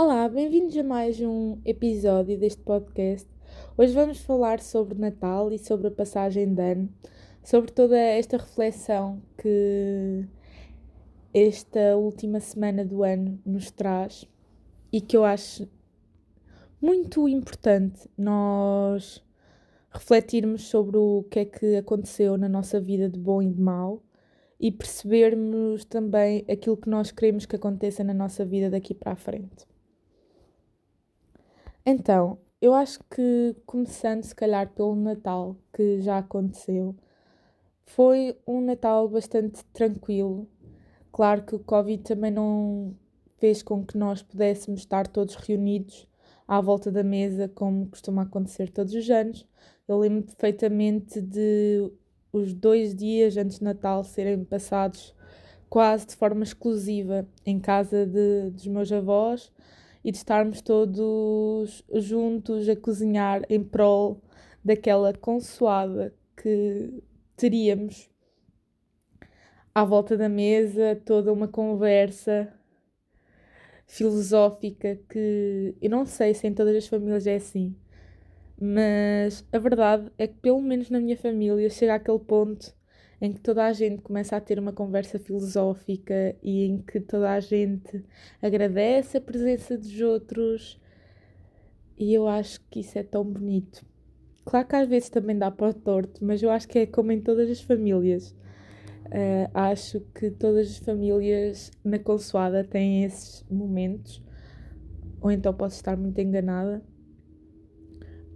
Olá, bem-vindos a mais um episódio deste podcast. Hoje vamos falar sobre Natal e sobre a passagem de ano, sobre toda esta reflexão que esta última semana do ano nos traz e que eu acho muito importante nós refletirmos sobre o que é que aconteceu na nossa vida de bom e de mau e percebermos também aquilo que nós queremos que aconteça na nossa vida daqui para a frente. Então, eu acho que começando se calhar pelo Natal, que já aconteceu, foi um Natal bastante tranquilo. Claro que o Covid também não fez com que nós pudéssemos estar todos reunidos à volta da mesa, como costuma acontecer todos os anos. Eu lembro perfeitamente de os dois dias antes de Natal serem passados quase de forma exclusiva em casa de, dos meus avós e de estarmos todos juntos a cozinhar em prol daquela consoada que teríamos à volta da mesa, toda uma conversa filosófica que eu não sei se em todas as famílias é assim, mas a verdade é que, pelo menos na minha família, chega àquele ponto em que toda a gente começa a ter uma conversa filosófica e em que toda a gente agradece a presença dos outros. E eu acho que isso é tão bonito. Claro que às vezes também dá para o torto, mas eu acho que é como em todas as famílias. Uh, acho que todas as famílias na consoada têm esses momentos, ou então posso estar muito enganada,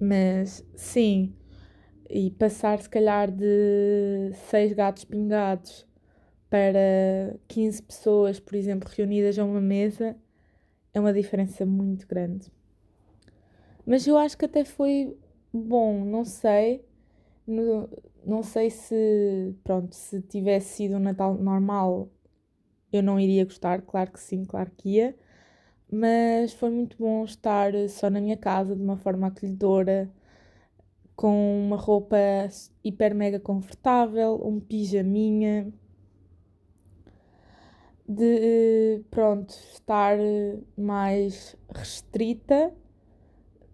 mas sim, e passar se calhar de seis gatos pingados para 15 pessoas, por exemplo, reunidas a uma mesa, é uma diferença muito grande. Mas eu acho que até foi bom, não sei. No, não sei se, pronto, se tivesse sido um Natal normal, eu não iria gostar, claro que sim, claro que ia. Mas foi muito bom estar só na minha casa, de uma forma acolhedora, com uma roupa hiper mega confortável, um pijaminha, de pronto, estar mais restrita,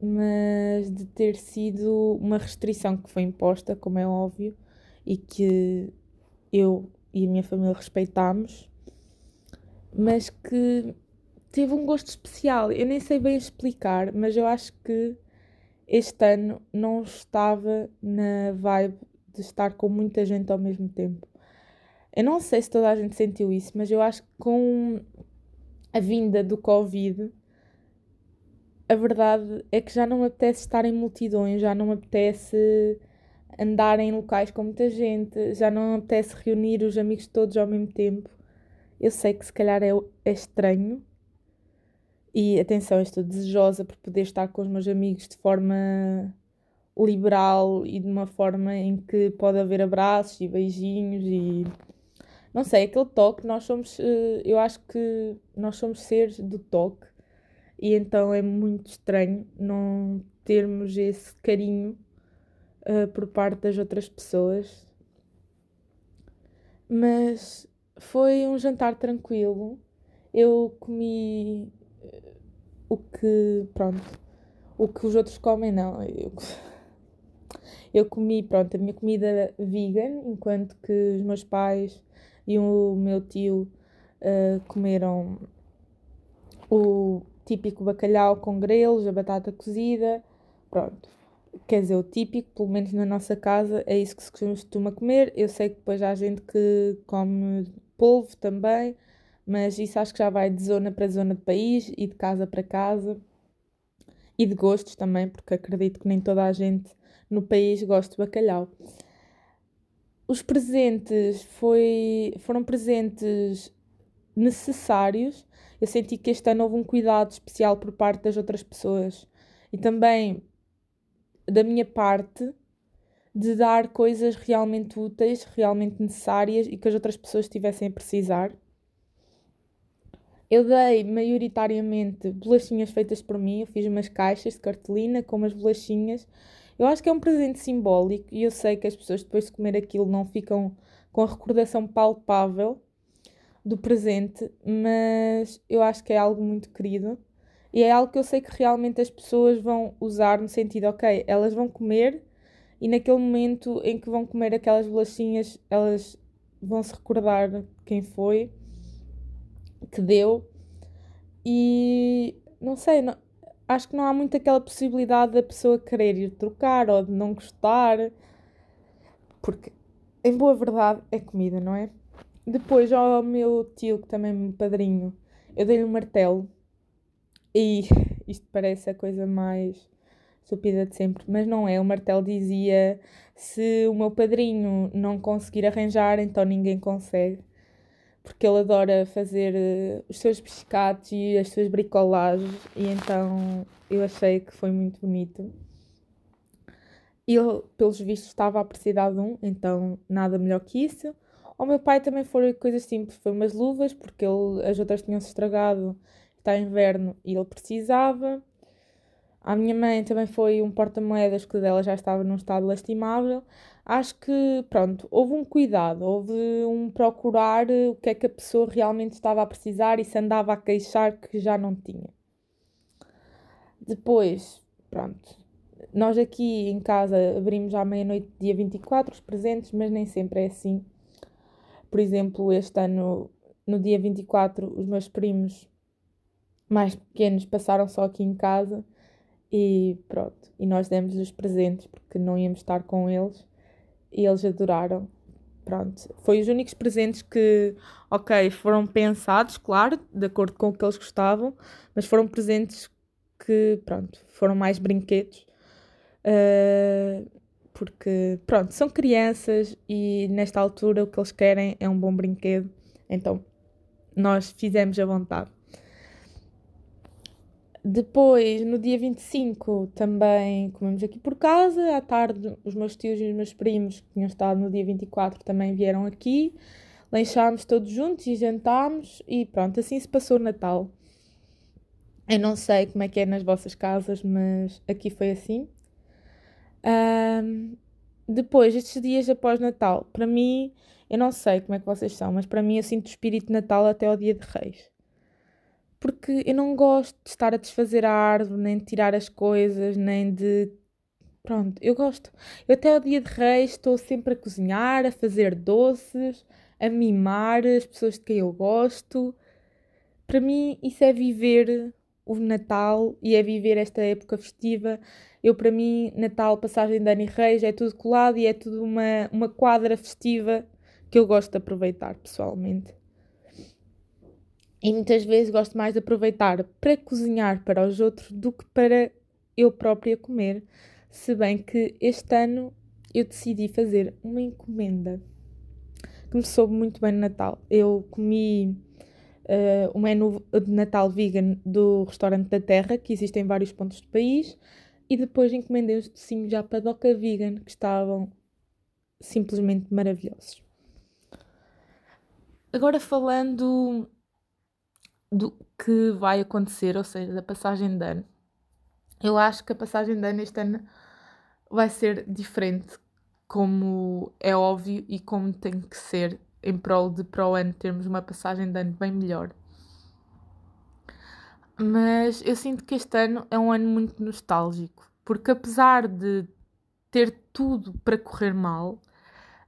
mas de ter sido uma restrição que foi imposta, como é óbvio, e que eu e a minha família respeitámos, mas que teve um gosto especial. Eu nem sei bem explicar, mas eu acho que este ano não estava na vibe de estar com muita gente ao mesmo tempo. Eu não sei se toda a gente sentiu isso, mas eu acho que com a vinda do Covid, a verdade é que já não me apetece estar em multidões, já não me apetece andar em locais com muita gente, já não me apetece reunir os amigos todos ao mesmo tempo. Eu sei que se calhar é, é estranho, e atenção, estou desejosa por poder estar com os meus amigos de forma liberal e de uma forma em que pode haver abraços e beijinhos e não sei, aquele toque, nós somos, eh, eu acho que nós somos seres do toque e então é muito estranho não termos esse carinho uh, por parte das outras pessoas. Mas foi um jantar tranquilo. Eu comi o que, pronto, o que os outros comem, não. Eu, eu comi, pronto, a minha comida vegan, enquanto que os meus pais e o meu tio uh, comeram o típico bacalhau com grelos, a batata cozida, pronto. Quer dizer, o típico, pelo menos na nossa casa, é isso que se costuma comer. Eu sei que depois há gente que come polvo também, mas isso acho que já vai de zona para zona de país e de casa para casa e de gostos também, porque acredito que nem toda a gente no país gosta de bacalhau. Os presentes foi, foram presentes necessários. Eu senti que este ano houve um cuidado especial por parte das outras pessoas e também da minha parte de dar coisas realmente úteis, realmente necessárias e que as outras pessoas estivessem a precisar. Eu dei maioritariamente bolachinhas feitas por mim. Eu fiz umas caixas de cartolina com umas bolachinhas. Eu acho que é um presente simbólico e eu sei que as pessoas depois de comer aquilo não ficam com a recordação palpável do presente, mas eu acho que é algo muito querido. E é algo que eu sei que realmente as pessoas vão usar no sentido, ok, elas vão comer e naquele momento em que vão comer aquelas bolachinhas, elas vão se recordar quem foi que deu. E não sei, não, acho que não há muito aquela possibilidade da pessoa querer ir trocar ou de não gostar, porque em boa verdade é comida, não é? Depois ao meu tio, que também é meu padrinho, eu dei-lhe um martelo e isto parece a coisa mais estúpida de sempre, mas não é. O martelo dizia: se o meu padrinho não conseguir arranjar, então ninguém consegue. Porque ele adora fazer uh, os seus pescados e as suas bricolagens, e então eu achei que foi muito bonito. Ele, pelos vistos, estava a precisar de um, então nada melhor que isso. O meu pai também foi coisas simples, foi umas luvas, porque ele, as outras tinham-se estragado, está inverno e ele precisava. A minha mãe também foi um porta-moedas que dela já estava num estado lastimável. Acho que, pronto, houve um cuidado, houve um procurar o que é que a pessoa realmente estava a precisar e se andava a queixar que já não tinha. Depois, pronto, nós aqui em casa abrimos à meia-noite, dia 24, os presentes, mas nem sempre é assim. Por exemplo, este ano, no dia 24, os meus primos mais pequenos passaram só aqui em casa e pronto, e nós demos-lhes os presentes porque não íamos estar com eles e eles adoraram. Pronto, foi os únicos presentes que, ok, foram pensados, claro, de acordo com o que eles gostavam, mas foram presentes que, pronto, foram mais brinquedos. Uh, porque, pronto, são crianças e nesta altura o que eles querem é um bom brinquedo. Então, nós fizemos a vontade. Depois, no dia 25, também comemos aqui por casa. À tarde, os meus tios e os meus primos, que tinham estado no dia 24, também vieram aqui. Lanchámos todos juntos e jantámos. E pronto, assim se passou o Natal. Eu não sei como é que é nas vossas casas, mas aqui foi assim. Um, depois, estes dias após Natal, para mim, eu não sei como é que vocês são, mas para mim eu sinto o espírito de Natal até ao dia de Reis porque eu não gosto de estar a desfazer a árvore, nem de tirar as coisas, nem de. Pronto, eu gosto. Eu até ao dia de reis estou sempre a cozinhar, a fazer doces, a mimar as pessoas de quem eu gosto. Para mim, isso é viver o Natal e é viver esta época festiva. Eu, para mim, Natal, passagem de ano reis é tudo colado e é tudo uma, uma quadra festiva que eu gosto de aproveitar pessoalmente. E muitas vezes gosto mais de aproveitar para cozinhar para os outros do que para eu própria comer. Se bem que este ano eu decidi fazer uma encomenda que me soube muito bem no Natal. Eu comi uh, o menu de Natal vegan do Restaurante da Terra, que existe em vários pontos do país, e depois encomendei os docinhos já para Doca Vegan, que estavam simplesmente maravilhosos. Agora falando do que vai acontecer, ou seja, da passagem de ano. Eu acho que a passagem de ano este ano vai ser diferente, como é óbvio e como tem que ser, em prol de para o ano termos uma passagem de ano bem melhor. Mas eu sinto que este ano é um ano muito nostálgico, porque apesar de ter tudo para correr mal,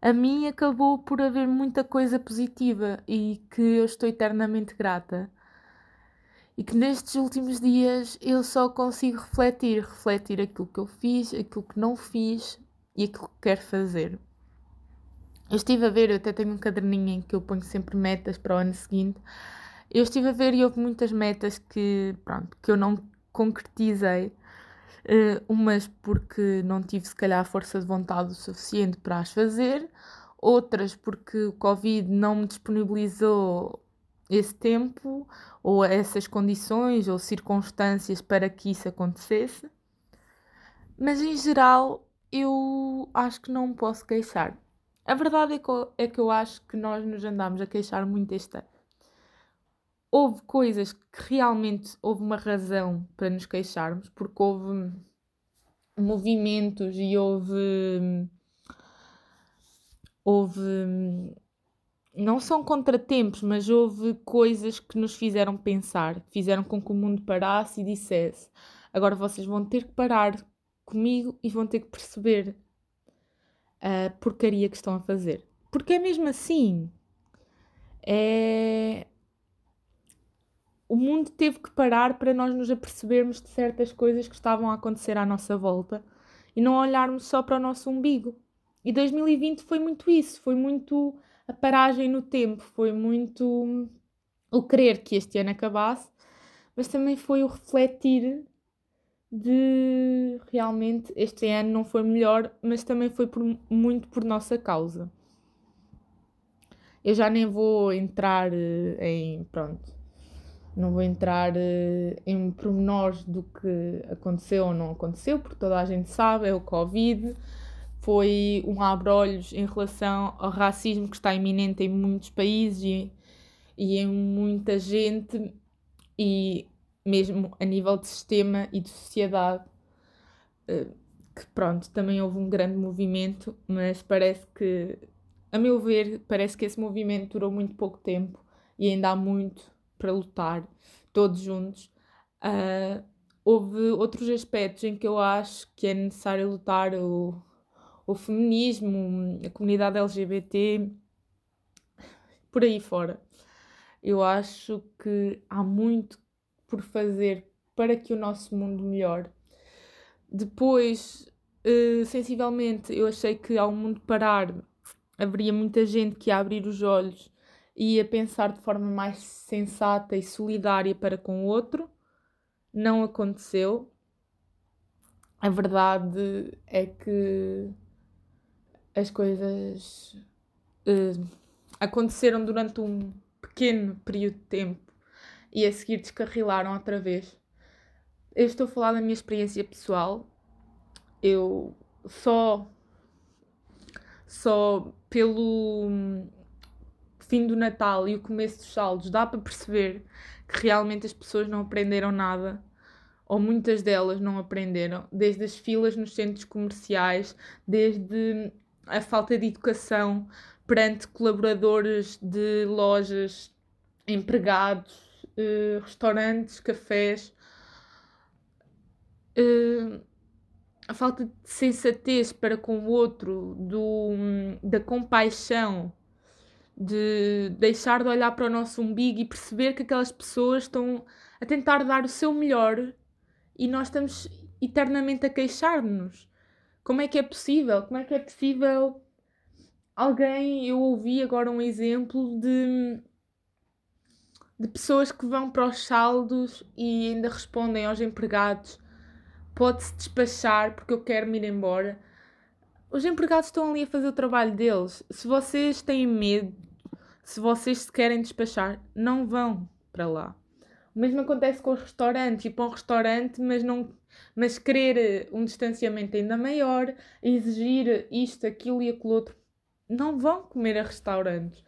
a mim acabou por haver muita coisa positiva e que eu estou eternamente grata e que nestes últimos dias eu só consigo refletir, refletir aquilo que eu fiz, aquilo que não fiz e aquilo que quero fazer. Eu estive a ver, eu até tenho um caderninho em que eu ponho sempre metas para o ano seguinte. Eu estive a ver e houve muitas metas que, pronto, que eu não concretizei. Uh, umas porque não tive, se calhar, força de vontade o suficiente para as fazer, outras porque o Covid não me disponibilizou esse tempo ou essas condições ou circunstâncias para que isso acontecesse. Mas em geral, eu acho que não me posso queixar. A verdade é que, eu, é que eu acho que nós nos andamos a queixar muito este ano. Houve coisas que realmente houve uma razão para nos queixarmos, porque houve movimentos e houve houve não são contratempos, mas houve coisas que nos fizeram pensar, fizeram com que o mundo parasse e dissesse: agora vocês vão ter que parar comigo e vão ter que perceber a porcaria que estão a fazer. Porque é mesmo assim. É... O mundo teve que parar para nós nos apercebermos de certas coisas que estavam a acontecer à nossa volta e não olharmos só para o nosso umbigo. E 2020 foi muito isso, foi muito a paragem no tempo, foi muito o querer que este ano acabasse, mas também foi o refletir de realmente este ano não foi melhor, mas também foi por, muito por nossa causa. Eu já nem vou entrar eh, em. Pronto. Não vou entrar eh, em pormenores do que aconteceu ou não aconteceu, porque toda a gente sabe, é o Covid foi um abre-olhos em relação ao racismo que está iminente em muitos países e, e em muita gente, e mesmo a nível de sistema e de sociedade, eh, que pronto, também houve um grande movimento, mas parece que, a meu ver, parece que esse movimento durou muito pouco tempo e ainda há muito para lutar, todos juntos. Uh, houve outros aspectos em que eu acho que é necessário lutar o o feminismo, a comunidade LGBT, por aí fora. Eu acho que há muito por fazer para que o nosso mundo melhore. Depois, uh, sensivelmente, eu achei que ao mundo parar haveria muita gente que ia abrir os olhos e ia pensar de forma mais sensata e solidária para com o outro. Não aconteceu. A verdade é que as coisas uh, aconteceram durante um pequeno período de tempo e a seguir descarrilaram outra vez. Eu estou a falar da minha experiência pessoal. Eu só só pelo fim do Natal e o começo dos saldos dá para perceber que realmente as pessoas não aprenderam nada ou muitas delas não aprenderam, desde as filas nos centros comerciais, desde a falta de educação perante colaboradores de lojas, empregados, uh, restaurantes, cafés. Uh, a falta de sensatez para com o outro, do, da compaixão, de deixar de olhar para o nosso umbigo e perceber que aquelas pessoas estão a tentar dar o seu melhor e nós estamos eternamente a queixar-nos. Como é que é possível? Como é que é possível alguém. Eu ouvi agora um exemplo de, de pessoas que vão para os saldos e ainda respondem aos empregados: pode-se despachar porque eu quero me ir embora. Os empregados estão ali a fazer o trabalho deles. Se vocês têm medo, se vocês se querem despachar, não vão para lá. O mesmo acontece com os restaurantes. Ir para um restaurante, mas não mas querer eh, um distanciamento ainda maior, exigir isto, aquilo e aquilo outro, não vão comer a restaurantes.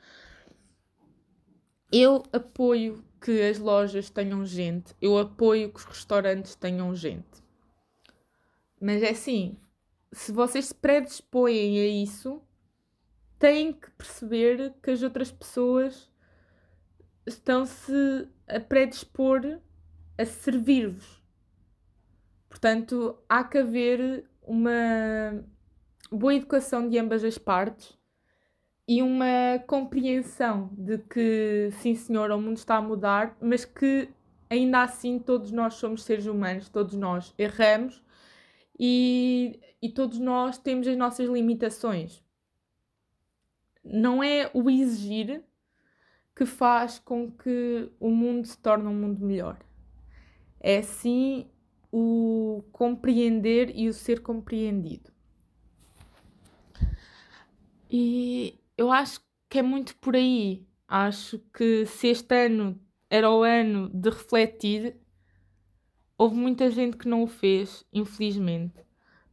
Eu apoio que as lojas tenham gente, eu apoio que os restaurantes tenham gente. Mas é assim, se vocês se predispõem a isso, têm que perceber que as outras pessoas estão-se a predispor a servir-vos. Portanto, há que haver uma boa educação de ambas as partes e uma compreensão de que, sim senhor, o mundo está a mudar, mas que ainda assim todos nós somos seres humanos, todos nós erramos e, e todos nós temos as nossas limitações. Não é o exigir que faz com que o mundo se torne um mundo melhor. É sim o compreender e o ser compreendido. E eu acho que é muito por aí. Acho que se este ano era o ano de refletir, houve muita gente que não o fez, infelizmente.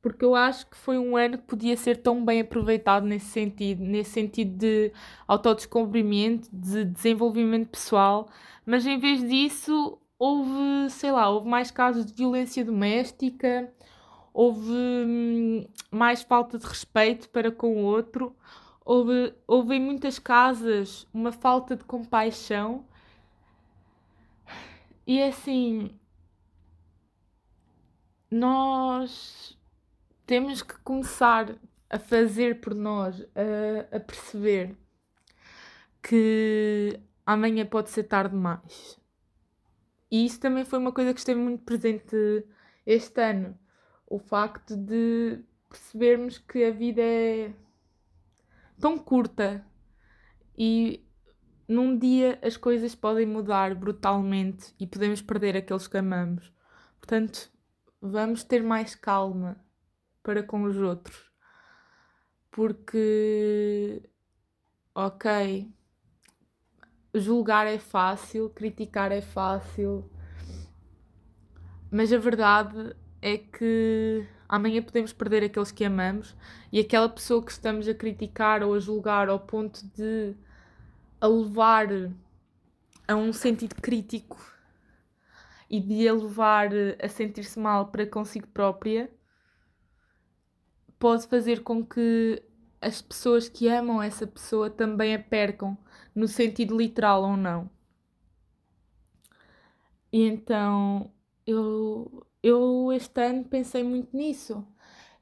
Porque eu acho que foi um ano que podia ser tão bem aproveitado nesse sentido, nesse sentido de autodescobrimento, de desenvolvimento pessoal, mas em vez disso houve, sei lá, houve mais casos de violência doméstica, houve hum, mais falta de respeito para com o outro, houve, houve em muitas casas uma falta de compaixão. E é assim, nós temos que começar a fazer por nós, a, a perceber que amanhã pode ser tarde demais. E isso também foi uma coisa que esteve muito presente este ano. O facto de percebermos que a vida é tão curta e num dia as coisas podem mudar brutalmente e podemos perder aqueles que amamos. Portanto, vamos ter mais calma para com os outros. Porque, ok, julgar é fácil, criticar é fácil, mas a verdade é que amanhã podemos perder aqueles que amamos e aquela pessoa que estamos a criticar ou a julgar ao ponto de a levar a um sentido crítico e de a levar a sentir-se mal para consigo própria, pode fazer com que as pessoas que amam essa pessoa também a percam, no sentido literal ou não. E então eu, eu este ano pensei muito nisso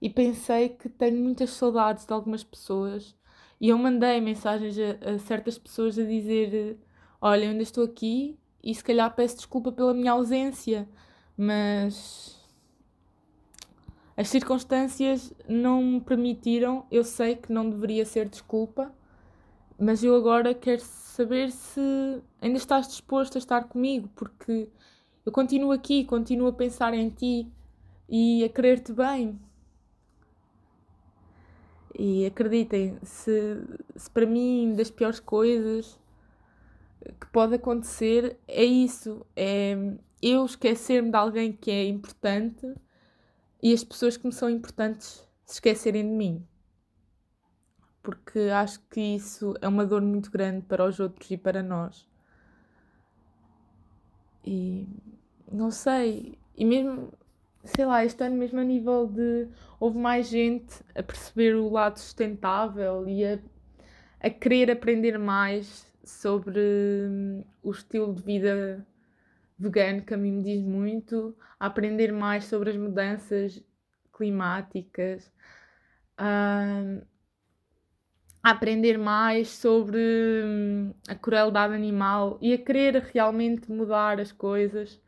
e pensei que tenho muitas saudades de algumas pessoas e eu mandei mensagens a, a certas pessoas a dizer: Olha, eu ainda estou aqui e se calhar peço desculpa pela minha ausência, mas as circunstâncias não me permitiram. Eu sei que não deveria ser desculpa, mas eu agora quero saber se ainda estás disposto a estar comigo, porque eu continuo aqui, continuo a pensar em ti e a querer-te bem. E acreditem, se, se para mim das piores coisas que pode acontecer é isso, é eu esquecer-me de alguém que é importante e as pessoas que me são importantes se esquecerem de mim. Porque acho que isso é uma dor muito grande para os outros e para nós. E não sei, e mesmo, sei lá, este ano mesmo a nível de houve mais gente a perceber o lado sustentável e a, a querer aprender mais sobre hum, o estilo de vida vegano que a mim me diz muito, a aprender mais sobre as mudanças climáticas, a, a aprender mais sobre hum, a crueldade animal e a querer realmente mudar as coisas.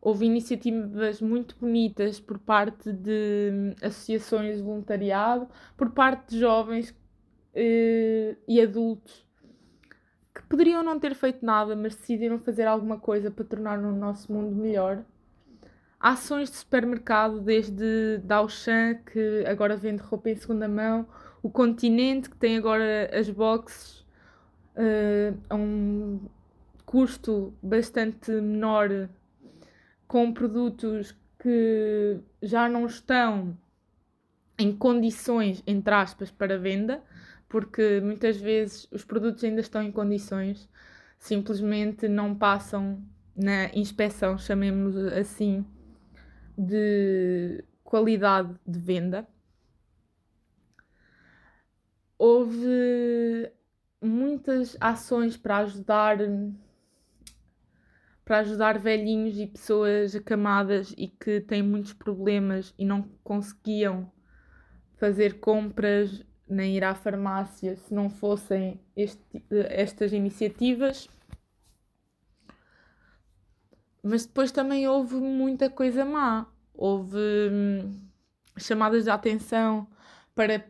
Houve iniciativas muito bonitas por parte de hum, associações de voluntariado, por parte de jovens eh, e adultos que poderiam não ter feito nada, mas decidiram fazer alguma coisa para tornar o nosso mundo melhor. Ações de supermercado, desde Auchan, que agora vende roupa em segunda mão, o Continente, que tem agora as boxes uh, a um custo bastante menor, com produtos que já não estão em condições, entre aspas, para venda, porque muitas vezes os produtos ainda estão em condições, simplesmente não passam na inspeção, chamemos assim, de qualidade de venda. Houve muitas ações para ajudar para ajudar velhinhos e pessoas acamadas e que têm muitos problemas e não conseguiam fazer compras nem ir à farmácia se não fossem este, estas iniciativas. Mas depois também houve muita coisa má. Houve hum, chamadas de atenção para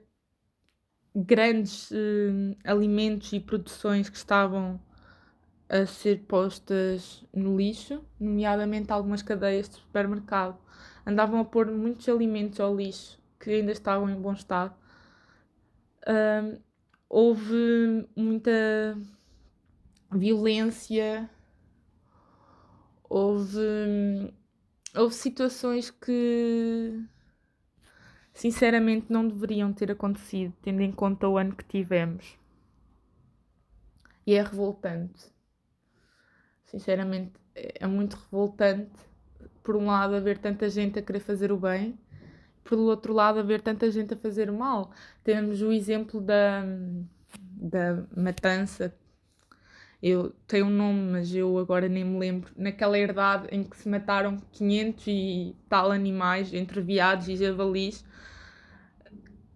grandes hum, alimentos e produções que estavam a ser postas no lixo, nomeadamente algumas cadeias de supermercado. Andavam a pôr muitos alimentos ao lixo que ainda estavam em bom estado uh, houve muita violência, houve, houve situações que sinceramente não deveriam ter acontecido, tendo em conta o ano que tivemos. E é revoltante. Sinceramente, é muito revoltante, por um lado, haver tanta gente a querer fazer o bem pelo outro lado, haver tanta gente a fazer mal. Temos o exemplo da, da matança. Eu tenho um nome, mas eu agora nem me lembro. Naquela herdade em que se mataram 500 e tal animais, entre veados e javalis,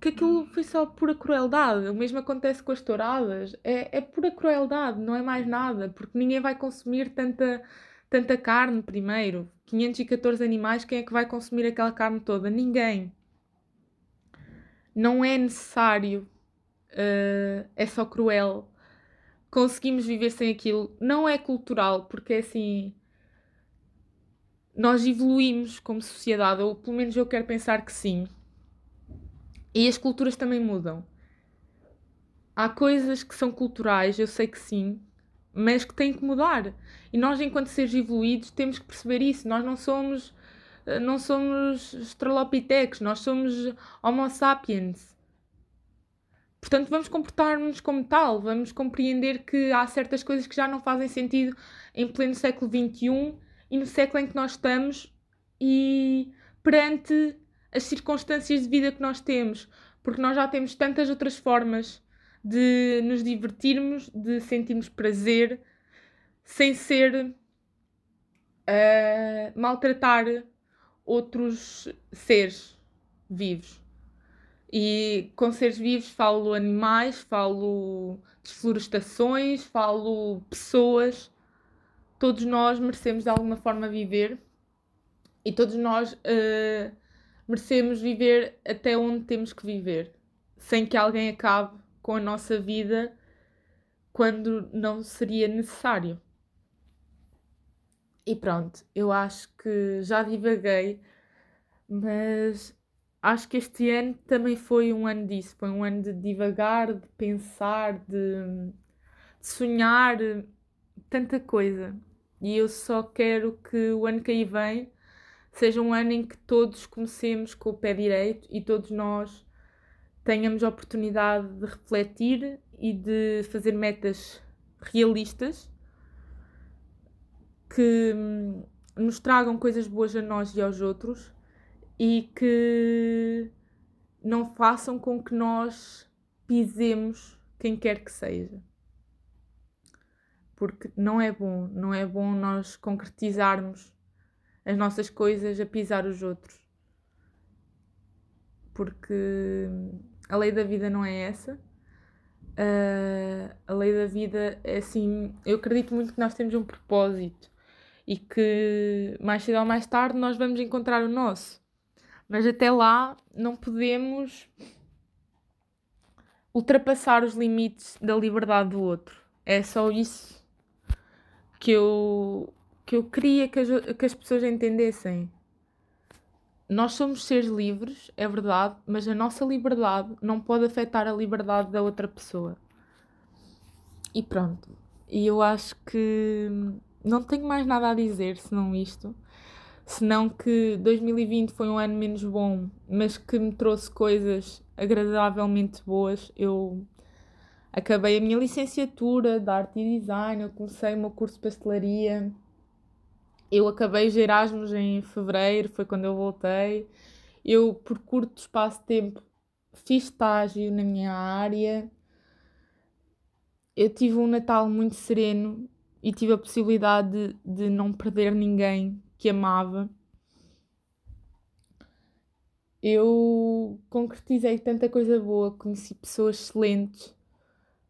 que aquilo foi só pura crueldade. O mesmo acontece com as touradas. É, é pura crueldade, não é mais nada, porque ninguém vai consumir tanta, tanta carne primeiro. 514 animais, quem é que vai consumir aquela carne toda? Ninguém. Não é necessário, uh, é só cruel. Conseguimos viver sem aquilo. Não é cultural, porque é assim. Nós evoluímos como sociedade, ou pelo menos eu quero pensar que sim e as culturas também mudam. Há coisas que são culturais, eu sei que sim, mas que têm que mudar. E nós, enquanto seres evoluídos, temos que perceber isso. Nós não somos eh, não somos Australopithecus, nós somos Homo sapiens. Portanto, vamos comportar-nos como tal, vamos compreender que há certas coisas que já não fazem sentido em pleno século XXI e no século em que nós estamos e perante as circunstâncias de vida que nós temos, porque nós já temos tantas outras formas de nos divertirmos, de sentirmos prazer, sem ser uh, maltratar outros seres vivos. E com seres vivos falo animais, falo desflorestações, falo pessoas. Todos nós merecemos de alguma forma viver e todos nós uh, merecemos viver até onde temos que viver, sem que alguém acabe com a nossa vida quando não seria necessário. E pronto, eu acho que já divaguei, mas acho que este ano também foi um ano disso. Foi um ano de divagar, de pensar, de, de sonhar, tanta coisa. E eu só quero que o ano que aí vem seja um ano em que todos comecemos com o pé direito e todos nós tenhamos a oportunidade de refletir e de fazer metas realistas que hum, nos tragam coisas boas a nós e aos outros e que não façam com que nós pisemos quem quer que seja. Porque não é bom, não é bom nós concretizarmos as nossas coisas a pisar os outros. Porque a lei da vida não é essa. Uh, a lei da vida é assim. Eu acredito muito que nós temos um propósito e que mais cedo ou mais tarde nós vamos encontrar o nosso. Mas até lá não podemos ultrapassar os limites da liberdade do outro. É só isso que eu que eu queria que as, que as pessoas entendessem. Nós somos seres livres, é verdade, mas a nossa liberdade não pode afetar a liberdade da outra pessoa. E pronto. E eu acho que não tenho mais nada a dizer senão isto. Senão que 2020 foi um ano menos bom, mas que me trouxe coisas agradavelmente boas. Eu acabei a minha licenciatura de arte e design, eu comecei o meu curso de pastelaria eu acabei os Erasmus em fevereiro, foi quando eu voltei. Eu, por curto espaço de tempo, fiz estágio na minha área. Eu tive um Natal muito sereno e tive a possibilidade de, de não perder ninguém que amava. Eu concretizei tanta coisa boa, conheci pessoas excelentes,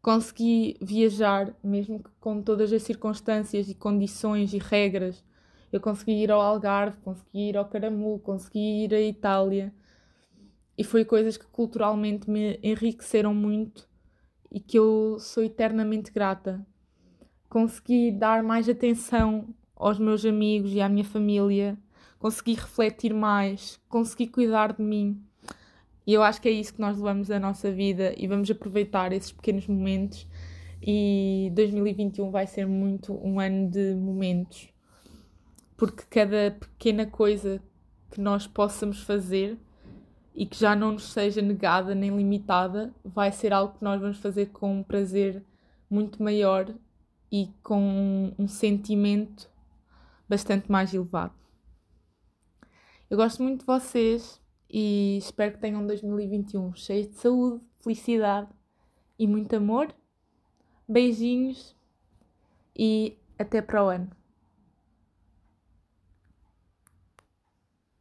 consegui viajar, mesmo que com todas as circunstâncias e condições e regras eu consegui ir ao Algarve, consegui ir ao Caramulo, consegui ir à Itália. E foi coisas que culturalmente me enriqueceram muito e que eu sou eternamente grata. Consegui dar mais atenção aos meus amigos e à minha família, consegui refletir mais, consegui cuidar de mim. E eu acho que é isso que nós levamos da nossa vida e vamos aproveitar esses pequenos momentos. E 2021 vai ser muito um ano de momentos porque cada pequena coisa que nós possamos fazer e que já não nos seja negada nem limitada vai ser algo que nós vamos fazer com um prazer muito maior e com um sentimento bastante mais elevado. Eu gosto muito de vocês e espero que tenham um 2021 cheio de saúde, felicidade e muito amor. Beijinhos e até para o ano.